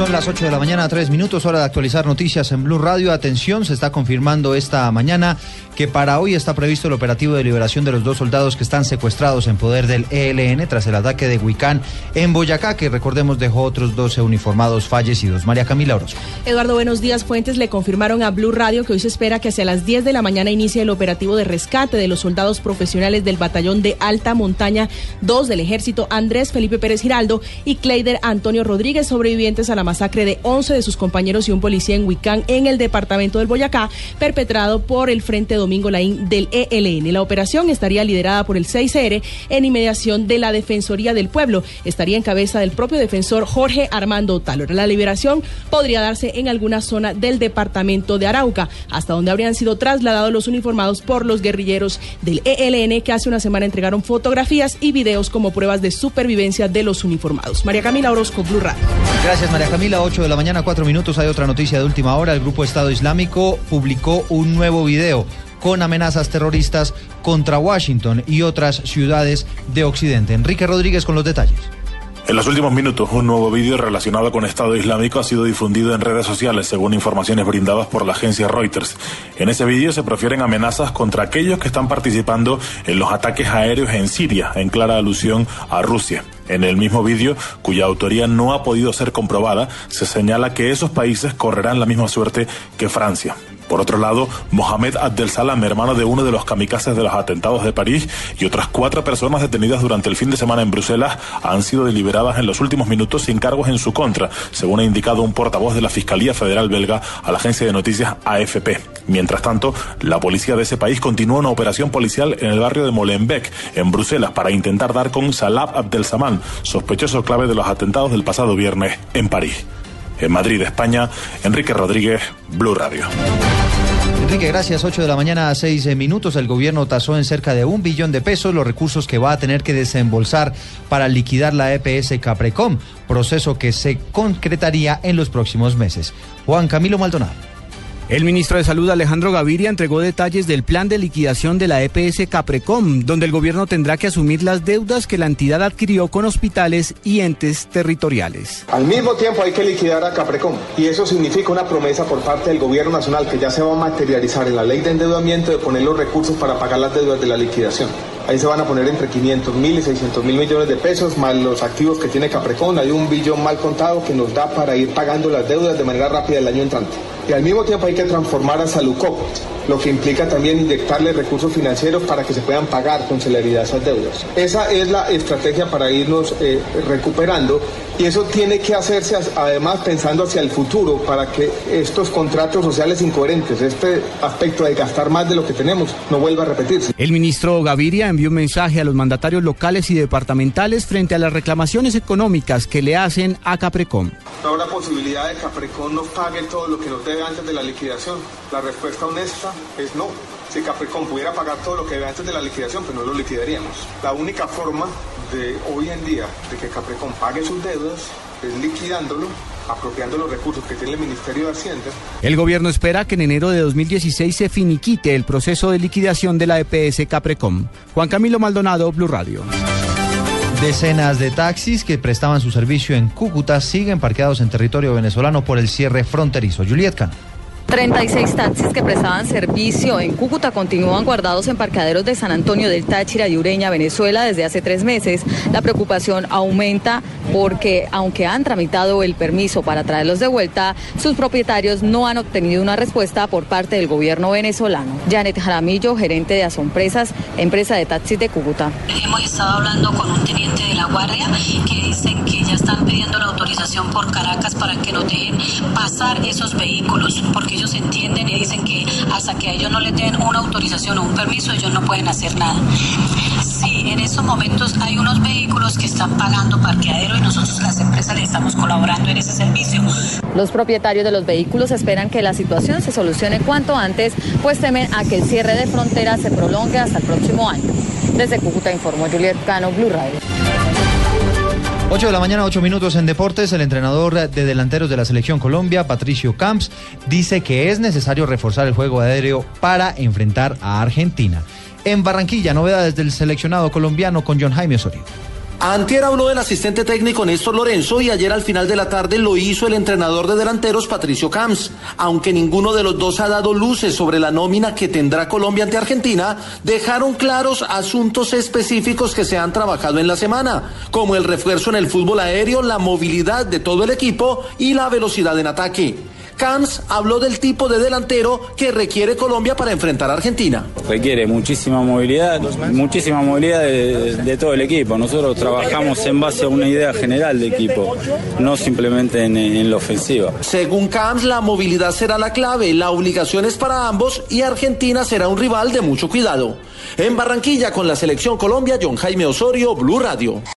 Son las 8 de la mañana, 3 minutos, hora de actualizar noticias en Blue Radio. Atención, se está confirmando esta mañana que para hoy está previsto el operativo de liberación de los dos soldados que están secuestrados en poder del ELN tras el ataque de Huicán en Boyacá, que recordemos dejó otros 12 uniformados fallecidos. María Camila Orozco. Eduardo, buenos días. Fuentes le confirmaron a Blue Radio que hoy se espera que hacia las 10 de la mañana inicie el operativo de rescate de los soldados profesionales del batallón de alta montaña 2 del ejército Andrés Felipe Pérez Giraldo y Cleider Antonio Rodríguez, sobrevivientes a la masacre de 11 de sus compañeros y un policía en Huicán en el departamento del Boyacá, perpetrado por el Frente Domingo Laín del ELN. La operación estaría liderada por el 6R en inmediación de la Defensoría del Pueblo. Estaría en cabeza del propio defensor Jorge Armando Talor. La liberación podría darse en alguna zona del departamento de Arauca, hasta donde habrían sido trasladados los uniformados por los guerrilleros del ELN que hace una semana entregaron fotografías y videos como pruebas de supervivencia de los uniformados. María Camila Orozco, Blue Radio. Gracias María Camila, 8 de la mañana, 4 minutos. Hay otra noticia de última hora. El Grupo Estado Islámico publicó un nuevo video con amenazas terroristas contra Washington y otras ciudades de Occidente. Enrique Rodríguez con los detalles. En los últimos minutos, un nuevo vídeo relacionado con Estado Islámico ha sido difundido en redes sociales, según informaciones brindadas por la agencia Reuters. En ese vídeo se profieren amenazas contra aquellos que están participando en los ataques aéreos en Siria, en clara alusión a Rusia. En el mismo vídeo, cuya autoría no ha podido ser comprobada, se señala que esos países correrán la misma suerte que Francia. Por otro lado, Mohamed Abdel Salam, hermano de uno de los kamikazes de los atentados de París, y otras cuatro personas detenidas durante el fin de semana en Bruselas han sido deliberadas en los últimos minutos sin cargos en su contra, según ha indicado un portavoz de la Fiscalía Federal belga a la agencia de noticias AFP. Mientras tanto, la policía de ese país continúa una operación policial en el barrio de Molenbeek, en Bruselas, para intentar dar con Salah Abdel Saman, sospechoso clave de los atentados del pasado viernes en París. En Madrid, España, Enrique Rodríguez, Blue Radio. Enrique, gracias. 8 de la mañana a 6 minutos. El gobierno tasó en cerca de un billón de pesos los recursos que va a tener que desembolsar para liquidar la EPS Caprecom, proceso que se concretaría en los próximos meses. Juan Camilo Maldonado. El ministro de Salud Alejandro Gaviria entregó detalles del plan de liquidación de la EPS Caprecom, donde el gobierno tendrá que asumir las deudas que la entidad adquirió con hospitales y entes territoriales. Al mismo tiempo hay que liquidar a Caprecom y eso significa una promesa por parte del gobierno nacional que ya se va a materializar en la ley de endeudamiento de poner los recursos para pagar las deudas de la liquidación. Ahí se van a poner entre 500 mil y 600 mil millones de pesos, más los activos que tiene Caprecom. Hay un billón mal contado que nos da para ir pagando las deudas de manera rápida el año entrante. Y al mismo tiempo hay que transformar a Salucop, lo que implica también inyectarle recursos financieros para que se puedan pagar con celeridad esas deudas. Esa es la estrategia para irnos eh, recuperando y eso tiene que hacerse además pensando hacia el futuro para que estos contratos sociales incoherentes, este aspecto de gastar más de lo que tenemos, no vuelva a repetirse. El ministro Gaviria envió un mensaje a los mandatarios locales y departamentales frente a las reclamaciones económicas que le hacen a Caprecom. No habrá posibilidad de que Caprecom nos pague todo lo que nos debe antes de la liquidación. La respuesta honesta es no. Si Capricorn pudiera pagar todo lo que debe antes de la liquidación, pues no lo liquidaríamos. La única forma de hoy en día de que Capricorn pague sus deudas es liquidándolo apropiando los recursos que tiene el Ministerio de Hacienda. El gobierno espera que en enero de 2016 se finiquite el proceso de liquidación de la EPS Caprecom. Juan Camilo Maldonado, Blue Radio. Decenas de taxis que prestaban su servicio en Cúcuta siguen parqueados en territorio venezolano por el cierre fronterizo. Juliet. 36 taxis que prestaban servicio en Cúcuta continúan guardados en parqueaderos de San Antonio del Táchira y Ureña, Venezuela, desde hace tres meses. La preocupación aumenta porque, aunque han tramitado el permiso para traerlos de vuelta, sus propietarios no han obtenido una respuesta por parte del gobierno venezolano. Janet Jaramillo, gerente de Asompresas, empresa de taxis de Cúcuta. Hemos estado hablando con un teniente de la Guardia que dicen que están pidiendo la autorización por Caracas para que nos dejen pasar esos vehículos, porque ellos entienden y dicen que hasta que ellos no les den una autorización o un permiso, ellos no pueden hacer nada. Sí, en estos momentos hay unos vehículos que están pagando parqueadero y nosotros las empresas le estamos colaborando en ese servicio. Los propietarios de los vehículos esperan que la situación se solucione cuanto antes, pues temen a que el cierre de fronteras se prolongue hasta el próximo año. Desde Cúcuta informó Juliet Cano, Blue Radio. 8 de la mañana, 8 minutos en deportes. El entrenador de delanteros de la selección Colombia, Patricio Camps, dice que es necesario reforzar el juego aéreo para enfrentar a Argentina. En Barranquilla, novedades del seleccionado colombiano con John Jaime Osorio. Antier habló del asistente técnico Néstor Lorenzo y ayer al final de la tarde lo hizo el entrenador de delanteros Patricio Camps. Aunque ninguno de los dos ha dado luces sobre la nómina que tendrá Colombia ante Argentina, dejaron claros asuntos específicos que se han trabajado en la semana, como el refuerzo en el fútbol aéreo, la movilidad de todo el equipo y la velocidad en ataque. Camps habló del tipo de delantero que requiere Colombia para enfrentar a Argentina. Requiere muchísima movilidad, muchísima movilidad de, de, todo el equipo. Nosotros trabajamos en base a una idea general de equipo, no simplemente en, en la ofensiva. Según Camps, la movilidad será la clave, la obligación es para ambos y Argentina será un rival de mucho cuidado. En Barranquilla con la selección Colombia, John Jaime Osorio, Blue Radio.